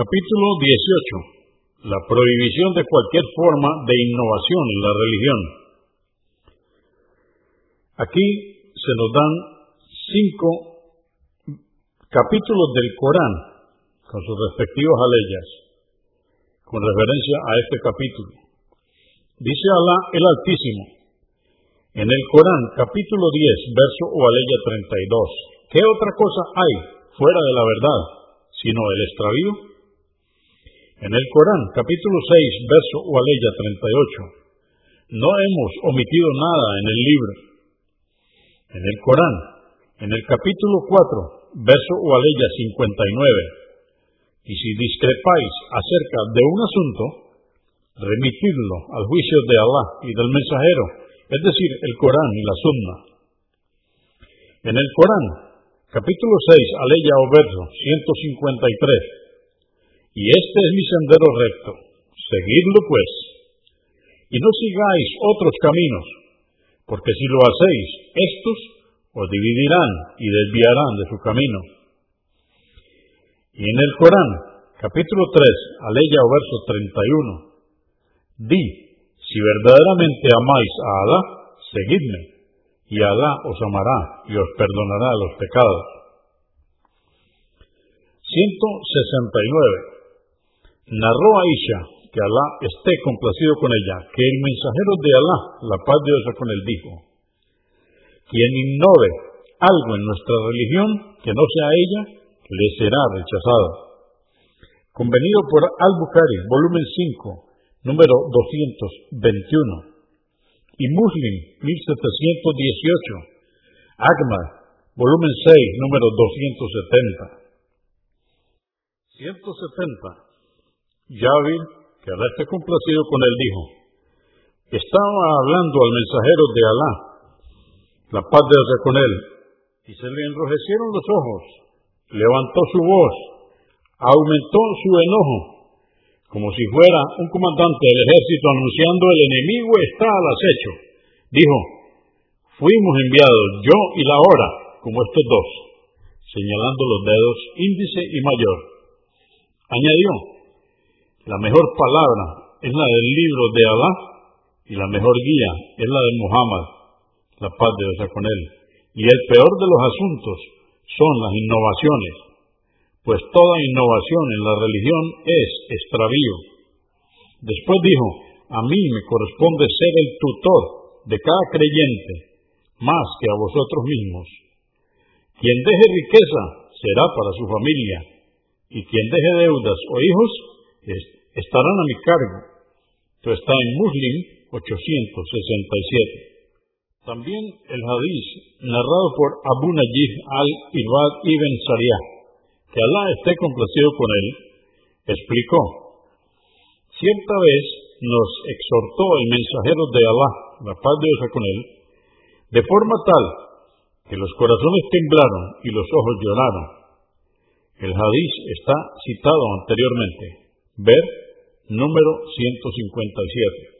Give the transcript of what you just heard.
Capítulo 18. La prohibición de cualquier forma de innovación en la religión. Aquí se nos dan cinco capítulos del Corán con sus respectivos aleyas, con referencia a este capítulo. Dice Alá el Altísimo, en el Corán, capítulo 10, verso o aleya 32, ¿qué otra cosa hay fuera de la verdad sino el extravío? En el Corán, capítulo 6, verso o aleya 38, no hemos omitido nada en el libro en el Corán, en el capítulo 4, verso o aleya 59. Y si discrepáis acerca de un asunto, remitidlo al juicio de Allah y del mensajero, es decir, el Corán y la Sunna. En el Corán, capítulo 6, aleya o verso 153. Y este es mi sendero recto, seguidlo pues, y no sigáis otros caminos, porque si lo hacéis, estos os dividirán y desviarán de su camino. Y en el Corán, capítulo 3, aleya o verso 31, di, si verdaderamente amáis a Alá, seguidme, y Alá os amará y os perdonará los pecados. 169. Narró Aisha que Alá esté complacido con ella, que el mensajero de Alá, la paz de Dios con él, dijo, quien innove algo en nuestra religión que no sea ella, le será rechazado. Convenido por Al-Bukhari, volumen 5, número 221. Y Muslim, 1718. Agma, volumen 6, número 270. 170. Yavir que Alá esté complacido con él, dijo, estaba hablando al mensajero de Alá, la paz de Dios con él, y se le enrojecieron los ojos, levantó su voz, aumentó su enojo, como si fuera un comandante del ejército anunciando el enemigo está al acecho. Dijo, fuimos enviados yo y la hora, como estos dos, señalando los dedos índice y mayor. Añadió, la mejor palabra es la del libro de Alá y la mejor guía es la de Muhammad, la paz de Dios con él. Y el peor de los asuntos son las innovaciones, pues toda innovación en la religión es extravío. Después dijo, a mí me corresponde ser el tutor de cada creyente, más que a vosotros mismos. Quien deje riqueza será para su familia, y quien deje deudas o hijos estarán a mi cargo. Esto está en Muslim 867. También el hadís narrado por Abu Najib al-Ibad ibn Sariyah, que Alá esté complacido con él, explicó, cierta vez nos exhortó el mensajero de Alá, la paz de Dios con él, de forma tal que los corazones temblaron y los ojos lloraron. El hadís está citado anteriormente. Ver número 157.